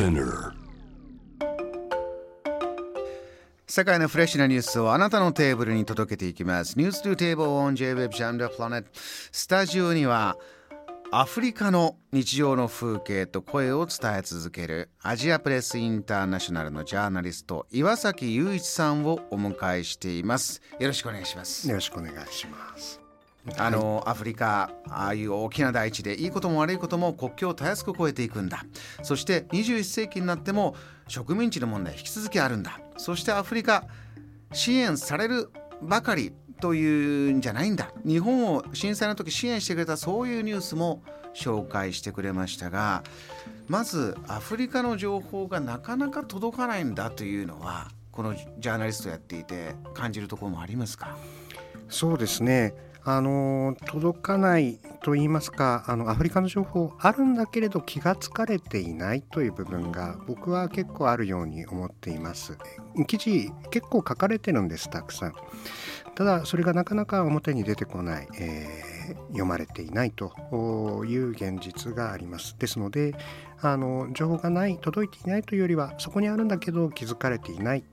Spinner 世界のフレッシュなニュースをあなたのテーブルに届けていきます。ニュース to Table on J-Web Jam the Planet。スタジオにはアフリカの日常の風景と声を伝え続けるアジアプレスインターナショナルのジャーナリスト岩崎雄一さんをお迎えしています。よろしくお願いします。よろしくお願いします。あのアフリカああいう大きな大地でいいことも悪いことも国境をたやすく越えていくんだ。そして21世紀になっても植民地の問題引き続きあるんだ。そしてアフリカ支援されるばかりというんじゃないんだ。日本を震災の時支援してくれたそういうニュースも紹介してくれましたがまずアフリカの情報がなかなか届かないんだというのはこのジャーナリストやっていて感じるところもありますか？そうですね。あの届かないと言いますかあのアフリカの情報あるんだけれど気がつかれていないという部分が僕は結構あるように思っています。記事結構書かれてるんですたくさん。ただそれがなかなか表に出てこない、えー読まれていないという現実があります。ですのであの情報がない届いていないというよりはそこにあるんだけど気づかれていない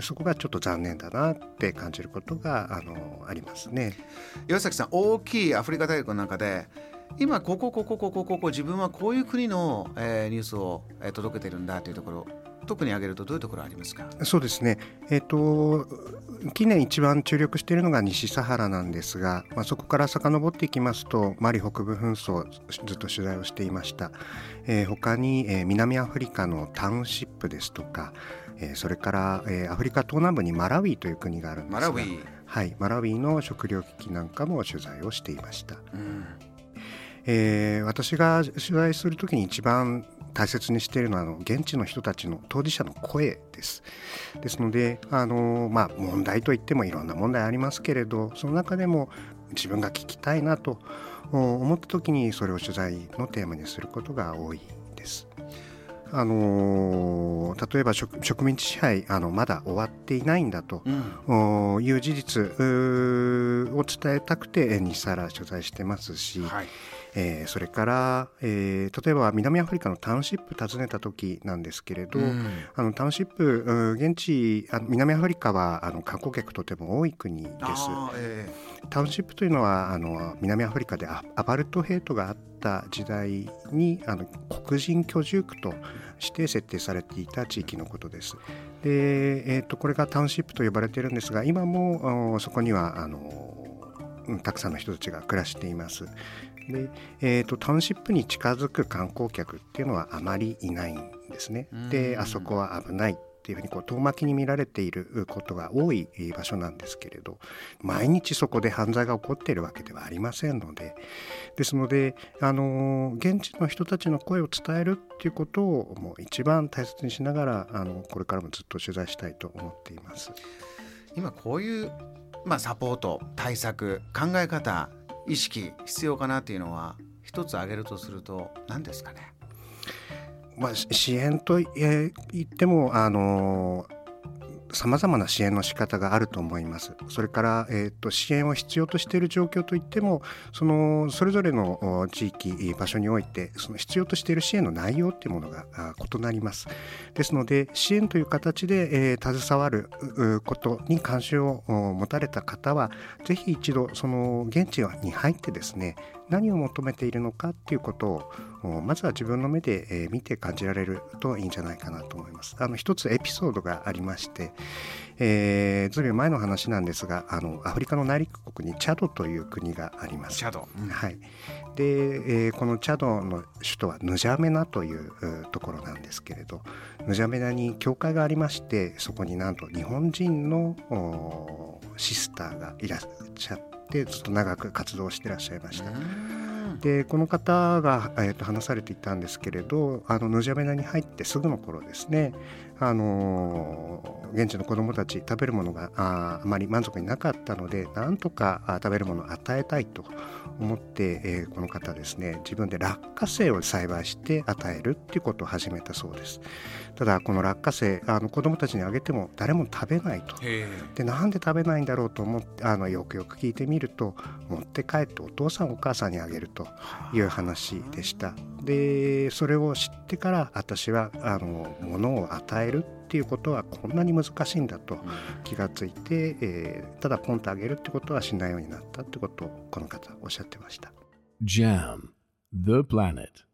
そこがちょっと残念だなって感じることがあのありますね。岩崎さん大きいアフリカ大陸の中で今ここここここここ自分はこういう国の、えーニュースを、えー届けてるんだというところ特に挙げるとどういうところありますか？そうですね、えっと近年一番注力しているのが西サハラなんですが、まあ、そこから遡っていきますとマリ北部紛争ずっと取材をしていました、えー他に、えー南アフリカのタウンシップですとか、えーそれから、えーアフリカ東南部にマラウィという国があるんですがマラウィ、はい、マラウィの食糧危機なんかも取材をしていました。うん、えー私が取材するときに一番大切にしているのはあの現地の人たちの当事者の声です。ですのであの、まあ、問題といってもいろんな問題ありますけれどその中でも自分が聞きたいなとお思った時にそれを取材のテーマにすることが多いです。あの例えば植植民地支配あのまだ終わっていないんだとうんおいう事実を伝えたくてえー西サハラ取材してますし、はいえーそれから、えー例えば南アフリカのタウンシップ訪ねた時なんですけれど、うんあのタウンシップ現地あの南アフリカはあの観光客とても多い国です。あーえタウンシップというのはあの南アフリカでアアパルトヘイトがあった時代にあの黒人居住区として設定されていた地域のことです。で、えー、とこれがタウンシップと呼ばれているんですが今もおそこにはあのうんたくさんの人たちが暮らしています。で、えー、とタウンシップに近づく観光客っていうのはあまりいないんですねうん。であそこは危ないっていうふうにこう遠巻きに見られていることが多いえー場所なんですけれど毎日そこで犯罪が起こっているわけではありませんのでですので、あのー現地の人たちの声を伝えるっていうことをもう一番大切にしながらあのこれからもずっと取材したいと思っています。今こういう、まあ、サポート対策考え方意識必要かなっていうのは一つ挙げるとすると何ですかね。まあ、支援とえ言ってもあのさまざまな支援の仕方があると思います。それから、えー、と支援を必要としている状況といってもそのそれぞれの地域場所においてその必要としている支援の内容っていうものが異なります。ですので支援という形で、えー携わることに関心を持たれた方はぜひ一度その現地に入ってですね何を求めているのかっていうことをおまずは自分の目で、えー見て感じられるといいんじゃないかなと思います。あの一つエピソードがありまして、えーずいぶん前の話なんですがあのアフリカの内陸国にチャドという国があります。シャドウ、はい、で、えーこのチャドの首都はヌジャメナといううところなんですけれどヌジャメナに教会がありましてそこになんと日本人のおシスターがいらっしゃってずっと長く活動してらっしゃいました。うん。でこの方が、えー、と話されていたんですけれどあのヌジャメナに入ってすぐの頃ですねあのー現地の子どもたち食べるものがあーあまり満足になかったのでなんとかあ食べるものを与えたいと思って、えーこの方ですね自分で落花生を栽培して与えるっていうことを始めたそうです。ただこの落花生あの子どもたちにあげても誰も食べないと。へでなんで食べないんだろうと思ってあのよくよく聞いてみると持って帰ってお父さんお母さんにあげるとという話でした。でそれを知ってから私はあの物を与えるっていうことはこんなに難しいんだと気がついて、えー、ただポンとあげるってことはしないようになったってことをこの方おっしゃってました。JAM The Planet